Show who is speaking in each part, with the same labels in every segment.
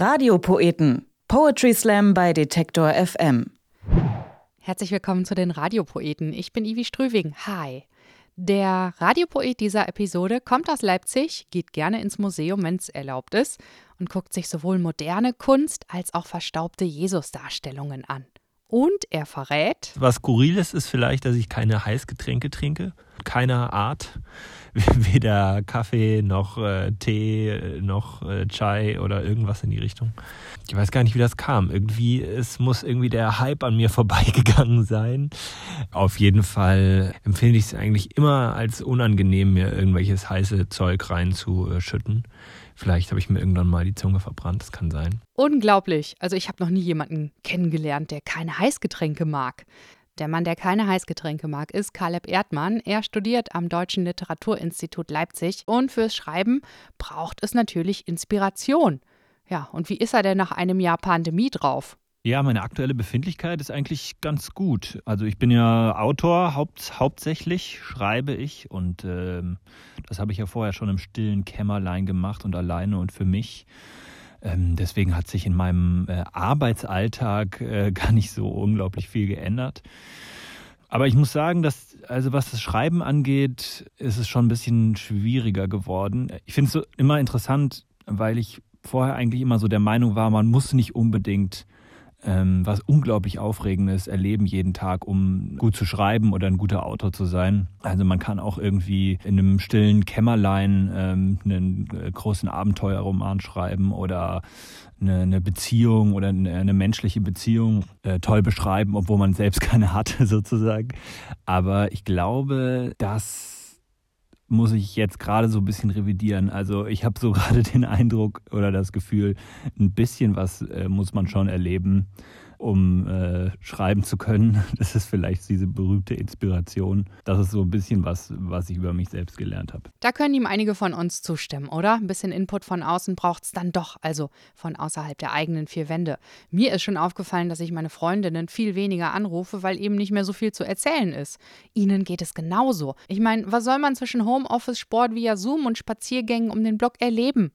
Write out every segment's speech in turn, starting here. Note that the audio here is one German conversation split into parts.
Speaker 1: Radiopoeten. Poetry Slam bei Detektor FM.
Speaker 2: Herzlich willkommen zu den Radiopoeten. Ich bin Ivi Strüving. Hi. Der Radiopoet dieser Episode kommt aus Leipzig, geht gerne ins Museum, wenn es erlaubt ist, und guckt sich sowohl moderne Kunst als auch verstaubte Jesusdarstellungen an. Und er verrät.
Speaker 3: Was Skurriles ist vielleicht, dass ich keine Heißgetränke trinke. Keiner Art. Weder Kaffee noch äh, Tee noch äh, Chai oder irgendwas in die Richtung. Ich weiß gar nicht, wie das kam. Irgendwie, es muss irgendwie der Hype an mir vorbeigegangen sein. Auf jeden Fall empfinde ich es eigentlich immer als unangenehm, mir irgendwelches heiße Zeug reinzuschütten. Vielleicht habe ich mir irgendwann mal die Zunge verbrannt, das kann sein.
Speaker 2: Unglaublich. Also ich habe noch nie jemanden kennengelernt, der keine Heißgetränke mag. Der Mann, der keine Heißgetränke mag, ist Caleb Erdmann. Er studiert am Deutschen Literaturinstitut Leipzig und fürs Schreiben braucht es natürlich Inspiration. Ja, und wie ist er denn nach einem Jahr Pandemie drauf?
Speaker 3: Ja, meine aktuelle Befindlichkeit ist eigentlich ganz gut. Also ich bin ja Autor, haupt, hauptsächlich schreibe ich und äh, das habe ich ja vorher schon im stillen Kämmerlein gemacht und alleine und für mich. Ähm, deswegen hat sich in meinem äh, Arbeitsalltag äh, gar nicht so unglaublich viel geändert. Aber ich muss sagen, dass, also was das Schreiben angeht, ist es schon ein bisschen schwieriger geworden. Ich finde es so immer interessant, weil ich vorher eigentlich immer so der Meinung war, man muss nicht unbedingt ähm, was unglaublich Aufregendes erleben jeden Tag, um gut zu schreiben oder ein guter Autor zu sein. Also man kann auch irgendwie in einem stillen Kämmerlein ähm, einen äh, großen Abenteuerroman schreiben oder eine, eine Beziehung oder eine, eine menschliche Beziehung äh, toll beschreiben, obwohl man selbst keine hatte sozusagen. Aber ich glaube, dass muss ich jetzt gerade so ein bisschen revidieren. Also ich habe so gerade den Eindruck oder das Gefühl, ein bisschen was äh, muss man schon erleben, um äh, schreiben zu können. Das ist vielleicht diese berühmte Inspiration. Das ist so ein bisschen was, was ich über mich selbst gelernt habe.
Speaker 2: Da können ihm einige von uns zustimmen, oder? Ein bisschen Input von außen braucht es dann doch, also von außerhalb der eigenen vier Wände. Mir ist schon aufgefallen, dass ich meine Freundinnen viel weniger anrufe, weil eben nicht mehr so viel zu erzählen ist. Ihnen geht es genauso. Ich meine, was soll man zwischen Homeoffice, Sport via Zoom und Spaziergängen um den Block erleben?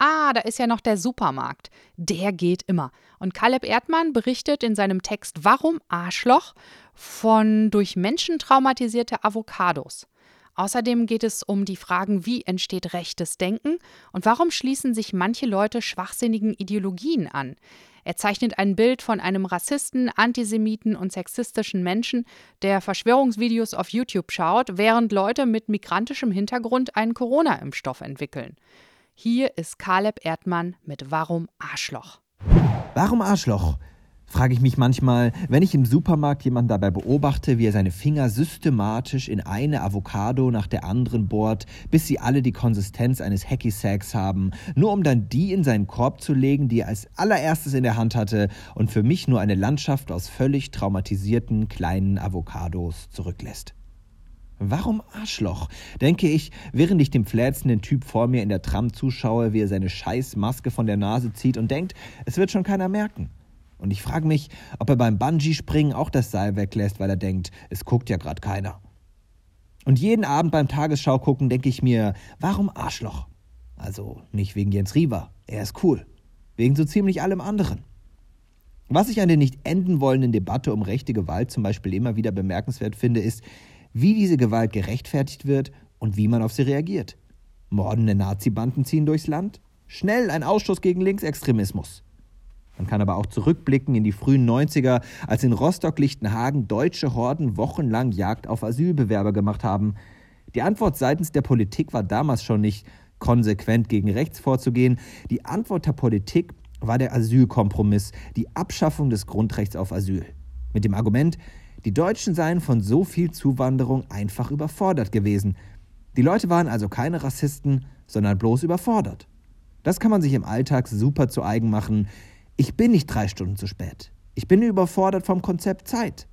Speaker 2: Ah, da ist ja noch der Supermarkt. Der geht immer. Und Caleb Erdmann berichtet in seinem Text Warum Arschloch von durch Menschen traumatisierte Avocados. Außerdem geht es um die Fragen, wie entsteht rechtes Denken und warum schließen sich manche Leute schwachsinnigen Ideologien an. Er zeichnet ein Bild von einem Rassisten, Antisemiten und sexistischen Menschen, der Verschwörungsvideos auf YouTube schaut, während Leute mit migrantischem Hintergrund einen Corona-Impfstoff entwickeln. Hier ist Caleb Erdmann mit Warum Arschloch.
Speaker 4: Warum Arschloch? frage ich mich manchmal, wenn ich im Supermarkt jemanden dabei beobachte, wie er seine Finger systematisch in eine Avocado nach der anderen bohrt, bis sie alle die Konsistenz eines Hacky Sacks haben, nur um dann die in seinen Korb zu legen, die er als allererstes in der Hand hatte und für mich nur eine Landschaft aus völlig traumatisierten kleinen Avocados zurücklässt. Warum Arschloch? denke ich, während ich dem flätzenden Typ vor mir in der Tram zuschaue, wie er seine Scheißmaske von der Nase zieht und denkt, es wird schon keiner merken. Und ich frage mich, ob er beim Bungee-Springen auch das Seil weglässt, weil er denkt, es guckt ja gerade keiner. Und jeden Abend beim Tagesschau gucken denke ich mir, warum Arschloch? Also nicht wegen Jens Riewer, er ist cool. Wegen so ziemlich allem anderen. Was ich an der nicht enden wollenden Debatte um rechte Gewalt zum Beispiel immer wieder bemerkenswert finde, ist, wie diese Gewalt gerechtfertigt wird und wie man auf sie reagiert. Mordende Nazi-Banden ziehen durchs Land? Schnell ein Ausschuss gegen Linksextremismus. Man kann aber auch zurückblicken in die frühen 90er, als in Rostock-Lichtenhagen deutsche Horden wochenlang Jagd auf Asylbewerber gemacht haben. Die Antwort seitens der Politik war damals schon nicht, konsequent gegen rechts vorzugehen. Die Antwort der Politik war der Asylkompromiss, die Abschaffung des Grundrechts auf Asyl. Mit dem Argument, die Deutschen seien von so viel Zuwanderung einfach überfordert gewesen. Die Leute waren also keine Rassisten, sondern bloß überfordert. Das kann man sich im Alltag super zu eigen machen. Ich bin nicht drei Stunden zu spät. Ich bin überfordert vom Konzept Zeit.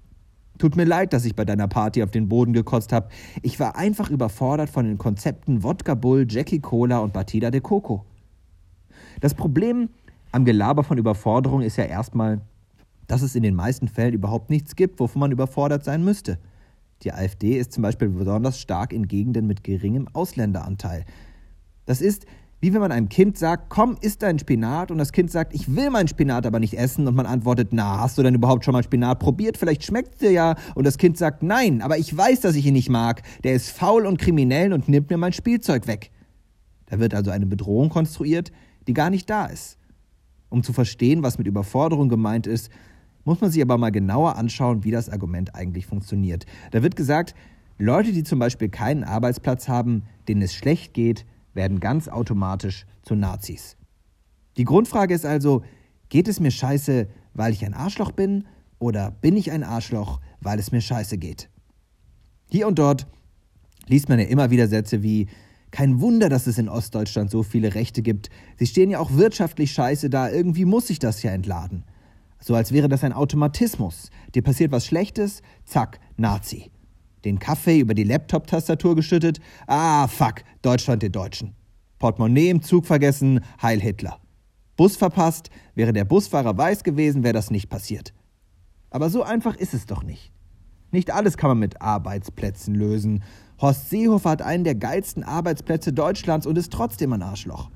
Speaker 4: Tut mir leid, dass ich bei deiner Party auf den Boden gekotzt habe. Ich war einfach überfordert von den Konzepten Wodka Bull, Jackie Cola und Batida de Coco. Das Problem am Gelaber von Überforderung ist ja erstmal, dass es in den meisten Fällen überhaupt nichts gibt, wovon man überfordert sein müsste. Die AfD ist zum Beispiel besonders stark in Gegenden mit geringem Ausländeranteil. Das ist, Wie wenn man einem Kind sagt, komm, isst dein Spinat und das Kind sagt, ich will meinen Spinat aber nicht essen und man antwortet, na, hast du denn überhaupt schon mal Spinat probiert? Vielleicht schmeckt's dir ja und das Kind sagt, nein, aber ich weiß, dass ich ihn nicht mag. Der ist faul und kriminell und nimmt mir mein Spielzeug weg. Da wird also eine Bedrohung konstruiert, die gar nicht da ist. Um zu verstehen, was mit Überforderung gemeint ist, muss man sich aber mal genauer anschauen, wie das Argument eigentlich funktioniert. Da wird gesagt, Leute, die zum Beispiel keinen Arbeitsplatz haben, denen es schlecht geht, werden ganz automatisch zu Nazis. Die Grundfrage ist also, geht es mir scheiße, weil ich ein Arschloch bin, oder bin ich ein Arschloch, weil es mir scheiße geht? Hier und dort liest man ja immer wieder Sätze wie, kein Wunder, dass es in Ostdeutschland so viele Rechte gibt. Sie stehen ja auch wirtschaftlich scheiße da, irgendwie muss sich das ja entladen. So als wäre das ein Automatismus. Dir passiert was Schlechtes, zack, Nazi den Kaffee über die Laptop-Tastatur geschüttet. Ah, fuck, Deutschland den Deutschen. Portemonnaie im Zug vergessen, Heil Hitler. Bus verpasst, wäre der Busfahrer weiß gewesen, wäre das nicht passiert. Aber so einfach ist es doch nicht. Nicht alles kann man mit Arbeitsplätzen lösen. Horst Seehofer hat einen der geilsten Arbeitsplätze Deutschlands und ist trotzdem ein Arschloch.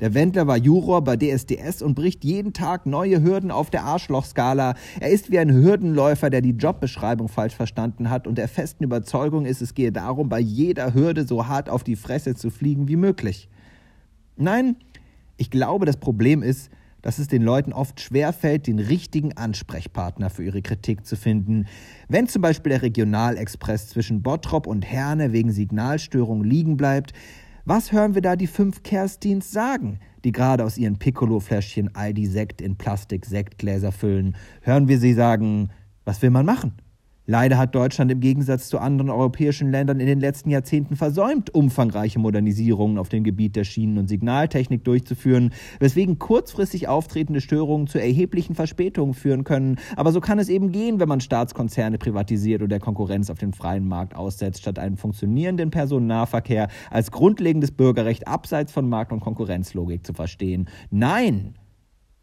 Speaker 4: Der Wendler war Juror bei DSDS und bricht jeden Tag neue Hürden auf der Arschlochskala. Er ist wie ein Hürdenläufer, der die Jobbeschreibung falsch verstanden hat und der festen Überzeugung ist, es gehe darum, bei jeder Hürde so hart auf die Fresse zu fliegen wie möglich. Nein, ich glaube, das Problem ist, dass es den Leuten oft schwerfällt, den richtigen Ansprechpartner für ihre Kritik zu finden. Wenn zum Beispiel der Regionalexpress zwischen Bottrop und Herne wegen Signalstörung liegen bleibt, was hören wir da die fünf Kerstins sagen, die gerade aus ihren Piccolo-Fläschchen Aldi-Sekt in Plastik-Sektgläser füllen? Hören wir sie sagen, was will man machen? Leider hat Deutschland im Gegensatz zu anderen europäischen Ländern in den letzten Jahrzehnten versäumt, umfangreiche Modernisierungen auf dem Gebiet der Schienen- und Signaltechnik durchzuführen, weswegen kurzfristig auftretende Störungen zu erheblichen Verspätungen führen können. Aber so kann es eben gehen, wenn man Staatskonzerne privatisiert oder der Konkurrenz auf dem freien Markt aussetzt, statt einen funktionierenden Personennahverkehr als grundlegendes Bürgerrecht abseits von Markt- und Konkurrenzlogik zu verstehen. Nein!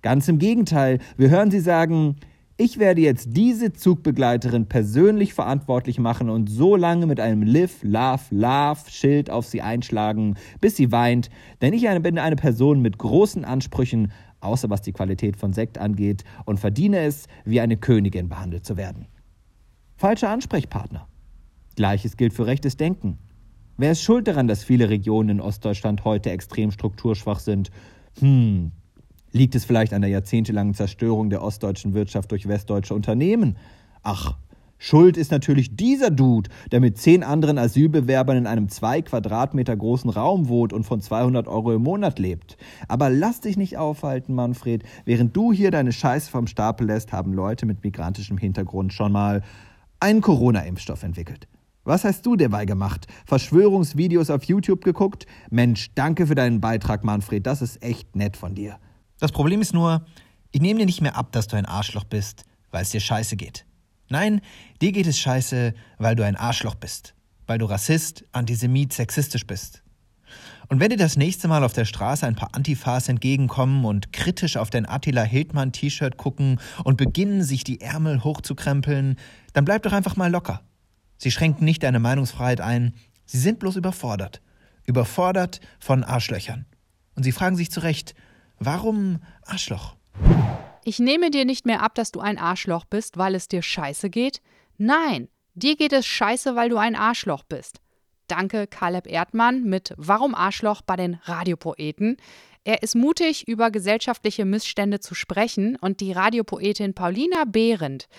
Speaker 4: Ganz im Gegenteil, wir hören sie sagen, ich werde jetzt diese Zugbegleiterin persönlich verantwortlich machen und so lange mit einem Live, Love, Love Schild auf sie einschlagen, bis sie weint, denn ich bin eine Person mit großen Ansprüchen, außer was die Qualität von Sekt angeht, und verdiene es, wie eine Königin behandelt zu werden. Falscher Ansprechpartner. Gleiches gilt für rechtes Denken. Wer ist schuld daran, dass viele Regionen in Ostdeutschland heute extrem strukturschwach sind? Hm, Liegt es vielleicht an der jahrzehntelangen Zerstörung der ostdeutschen Wirtschaft durch westdeutsche Unternehmen? Ach, Schuld ist natürlich dieser Dude, der mit zehn anderen Asylbewerbern in einem zwei Quadratmeter großen Raum wohnt und von 200 Euro im Monat lebt. Aber lass dich nicht aufhalten, Manfred. Während du hier deine Scheiße vom Stapel lässt, haben Leute mit migrantischem Hintergrund schon mal einen Corona-Impfstoff entwickelt. Was hast du dabei gemacht? Verschwörungsvideos auf YouTube geguckt? Mensch, danke für deinen Beitrag, Manfred. Das ist echt nett von dir.
Speaker 5: Das Problem ist nur, ich nehme dir nicht mehr ab, dass du ein Arschloch bist, weil es dir scheiße geht. Nein, dir geht es scheiße, weil du ein Arschloch bist, weil du Rassist, Antisemit, sexistisch bist. Und wenn dir das nächste Mal auf der Straße ein paar Antifas entgegenkommen und kritisch auf dein Attila Hildmann T-Shirt gucken und beginnen, sich die Ärmel hochzukrempeln, dann bleib doch einfach mal locker. Sie schränken nicht deine Meinungsfreiheit ein, sie sind bloß überfordert. Überfordert von Arschlöchern. Und sie fragen sich zu Recht, Warum Arschloch?
Speaker 2: Ich nehme dir nicht mehr ab, dass du ein Arschloch bist, weil es dir scheiße geht. Nein, dir geht es scheiße, weil du ein Arschloch bist. Danke, Caleb Erdmann mit Warum Arschloch bei den Radiopoeten. Er ist mutig, über gesellschaftliche Missstände zu sprechen und die Radiopoetin Paulina Behrendt,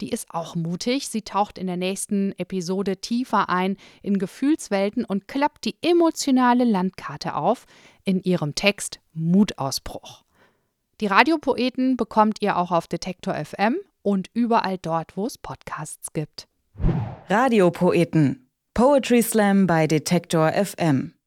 Speaker 2: die ist auch mutig. Sie taucht in der nächsten Episode tiefer ein in Gefühlswelten und klappt die emotionale Landkarte auf in ihrem Text Mutausbruch. Die Radiopoeten bekommt ihr auch auf Detektor FM und überall dort, wo es Podcasts gibt.
Speaker 1: Radiopoeten. Poetry Slam bei Detektor FM.